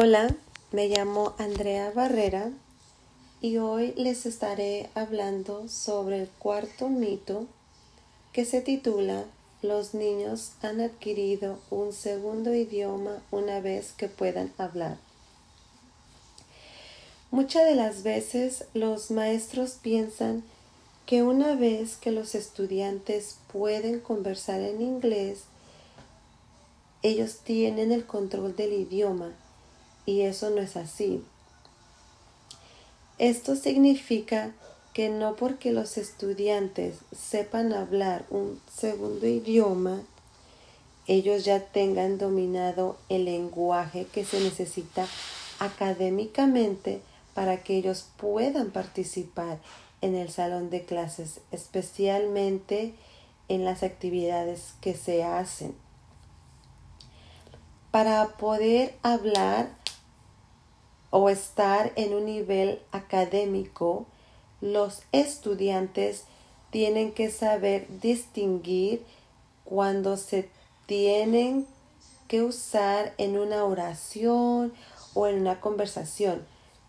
Hola, me llamo Andrea Barrera y hoy les estaré hablando sobre el cuarto mito que se titula Los niños han adquirido un segundo idioma una vez que puedan hablar. Muchas de las veces los maestros piensan que una vez que los estudiantes pueden conversar en inglés, ellos tienen el control del idioma y eso no es así. Esto significa que no porque los estudiantes sepan hablar un segundo idioma, ellos ya tengan dominado el lenguaje que se necesita académicamente para que ellos puedan participar en el salón de clases, especialmente en las actividades que se hacen. Para poder hablar o estar en un nivel académico, los estudiantes tienen que saber distinguir cuando se tienen que usar en una oración o en una conversación.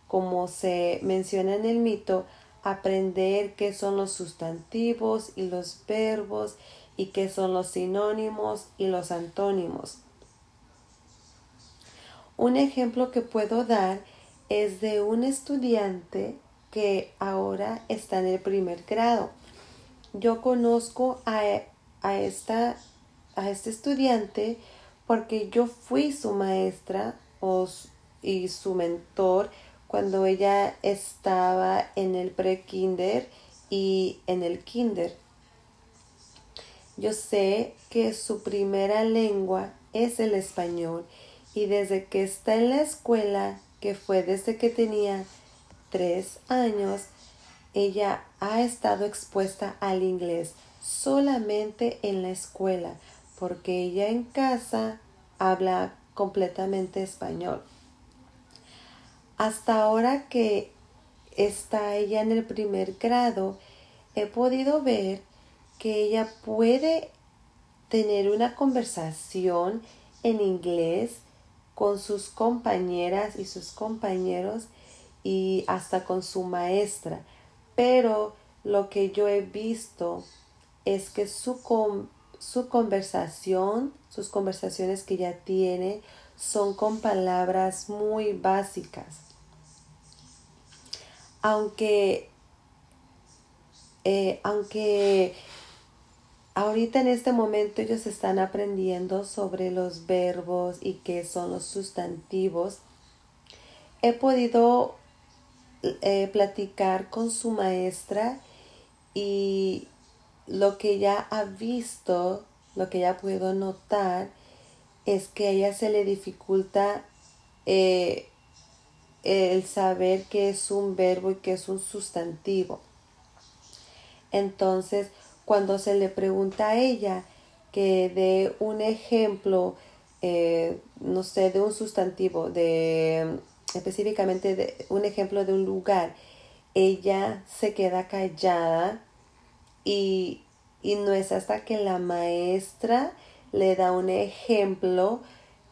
Como se menciona en el mito, aprender qué son los sustantivos y los verbos y qué son los sinónimos y los antónimos. Un ejemplo que puedo dar es de un estudiante que ahora está en el primer grado. Yo conozco a, esta, a este estudiante porque yo fui su maestra y su mentor cuando ella estaba en el pre-kinder y en el kinder. Yo sé que su primera lengua es el español y desde que está en la escuela, que fue desde que tenía tres años, ella ha estado expuesta al inglés solamente en la escuela, porque ella en casa habla completamente español. Hasta ahora que está ella en el primer grado, he podido ver que ella puede tener una conversación en inglés con sus compañeras y sus compañeros y hasta con su maestra. Pero lo que yo he visto es que su, su conversación, sus conversaciones que ella tiene, son con palabras muy básicas. Aunque, eh, aunque Ahorita en este momento ellos están aprendiendo sobre los verbos y qué son los sustantivos. He podido eh, platicar con su maestra y lo que ella ha visto, lo que ella puedo notar, es que a ella se le dificulta eh, el saber qué es un verbo y qué es un sustantivo. Entonces, cuando se le pregunta a ella que dé un ejemplo, eh, no sé, de un sustantivo, de específicamente de un ejemplo de un lugar, ella se queda callada y, no es hasta que la maestra le da un ejemplo,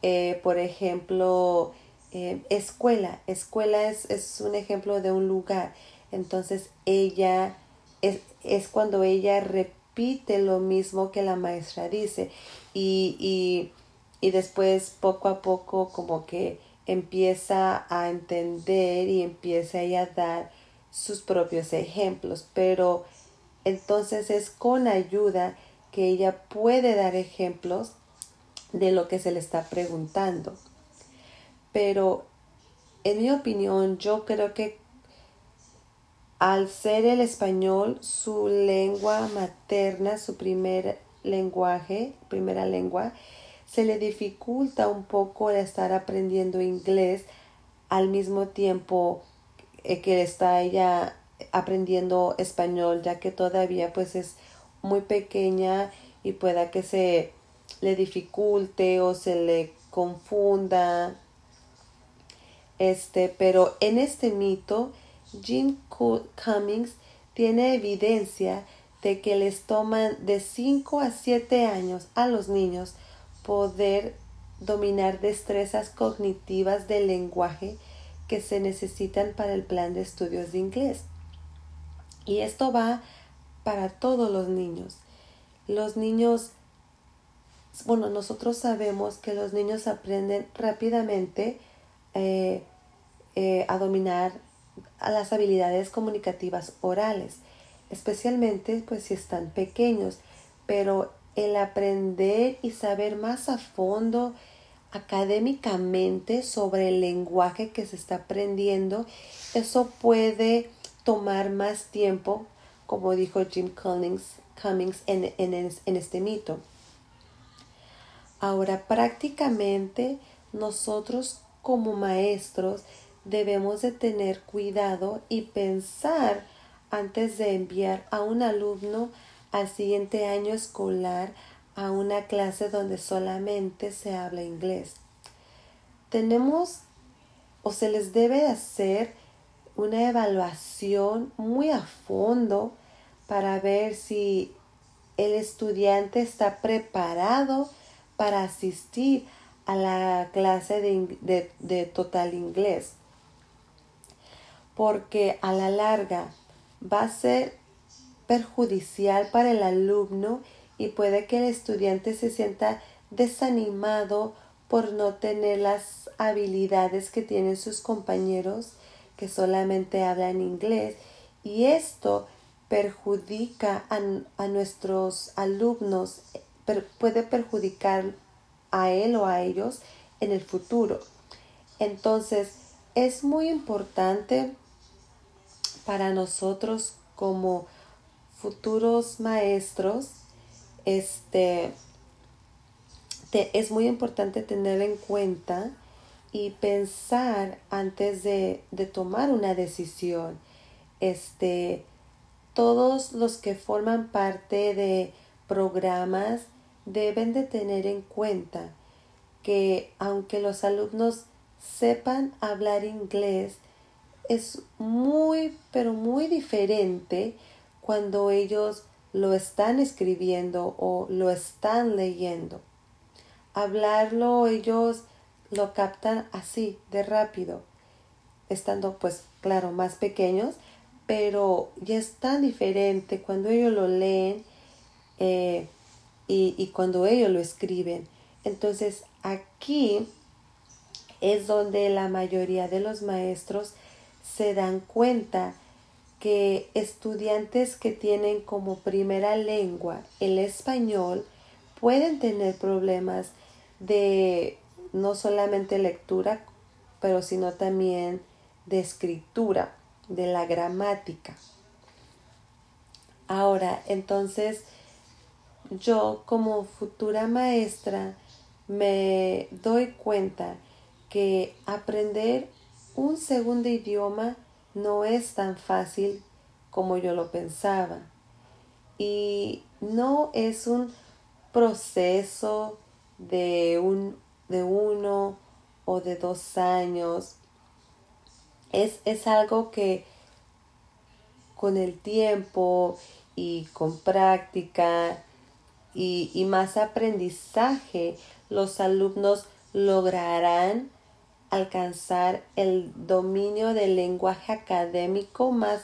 eh, por ejemplo, eh, escuela, escuela es, es un ejemplo de un lugar, entonces ella es, es cuando ella repite lo mismo que la maestra dice y, y, y después poco a poco como que empieza a entender y empieza ella a dar sus propios ejemplos, pero entonces es con ayuda que ella puede dar ejemplos de lo que se le está preguntando. Pero en mi opinión, yo creo que al ser el español su lengua materna, su primer lenguaje, primera lengua, se le dificulta un poco el estar aprendiendo inglés al mismo tiempo eh, que está ella aprendiendo español, ya que todavía pues es muy pequeña y pueda que se le dificulte o se le confunda. Este, pero en este mito Jean Cummings tiene evidencia de que les toman de 5 a 7 años a los niños poder dominar destrezas cognitivas del lenguaje que se necesitan para el plan de estudios de inglés. Y esto va para todos los niños. Los niños, bueno, nosotros sabemos que los niños aprenden rápidamente eh, eh, a dominar a las habilidades comunicativas orales, especialmente pues si están pequeños, pero el aprender y saber más a fondo académicamente sobre el lenguaje que se está aprendiendo, eso puede tomar más tiempo, como dijo Jim Cummings, Cummings en, en este mito. Ahora, prácticamente nosotros como maestros debemos de tener cuidado y pensar antes de enviar a un alumno al siguiente año escolar a una clase donde solamente se habla inglés. Tenemos o se les debe hacer una evaluación muy a fondo para ver si el estudiante está preparado para asistir a la clase de, de total inglés. Porque a la larga va a ser perjudicial para el alumno y puede que el estudiante se sienta desanimado por no tener las habilidades que tienen sus compañeros que solamente hablan inglés y esto perjudica a, nuestros alumnos, puede perjudicar a él o a ellos en el futuro. Entonces, es muy importante para nosotros como futuros maestros este, es muy importante tener en cuenta y pensar antes de, tomar una decisión. Este, todos los que forman parte de programas deben de tener en cuenta que aunque los alumnos sepan hablar inglés, es muy, pero muy diferente cuando ellos lo están escribiendo o lo están leyendo. Hablarlo ellos lo captan así, de rápido, estando pues claro más pequeños, pero ya es tan diferente cuando ellos lo leen eh, y, y cuando ellos lo escriben. Entonces aquí es donde la mayoría de los maestros se dan cuenta que estudiantes que tienen como primera lengua el español pueden tener problemas de no solamente lectura, pero sino también de escritura, de la gramática. Ahora, entonces, yo como futura maestra me doy cuenta que aprender un segundo idioma no es tan fácil como yo lo pensaba. Y no es un proceso de, un, de uno o de dos años. Es, es algo que con el tiempo y con práctica y, y más aprendizaje, los alumnos lograrán alcanzar el dominio del lenguaje académico más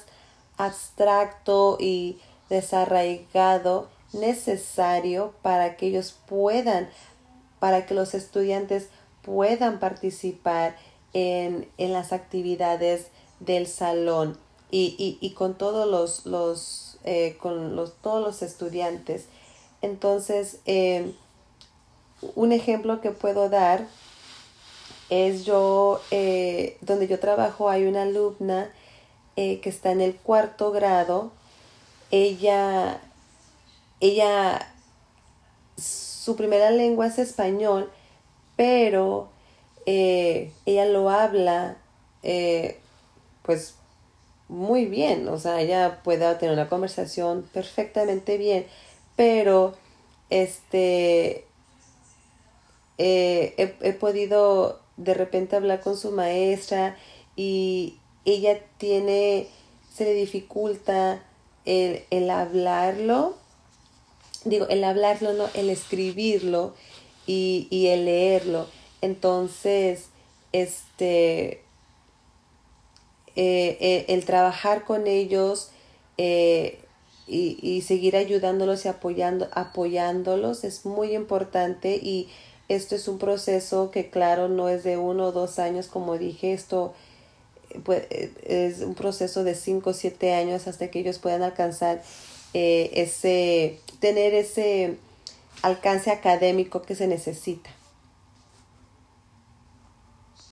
abstracto y desarraigado necesario para que ellos puedan, para que los estudiantes puedan participar en, las actividades del salón y, con todos los, los eh, con los, todos los estudiantes. Entonces, eh, un ejemplo que puedo dar es yo, eh, donde yo trabajo hay una alumna eh, que está en el cuarto grado. Ella, ella, su primera lengua es español, pero eh, ella lo habla, pues, muy bien. O sea, ella puede tener una conversación perfectamente bien, pero, este, he podido de repente hablar con su maestra y ella tiene, se le dificulta el, hablarlo, digo, el hablarlo, no, el escribirlo y, y el leerlo. Entonces, este, eh, eh, el trabajar con ellos eh, y, y, seguir ayudándolos y apoyando, apoyándolos es muy importante y esto es un proceso que claro no es de uno o dos años como dije esto pues, es un proceso de cinco o siete años hasta que ellos puedan alcanzar ese tener ese alcance académico que se necesita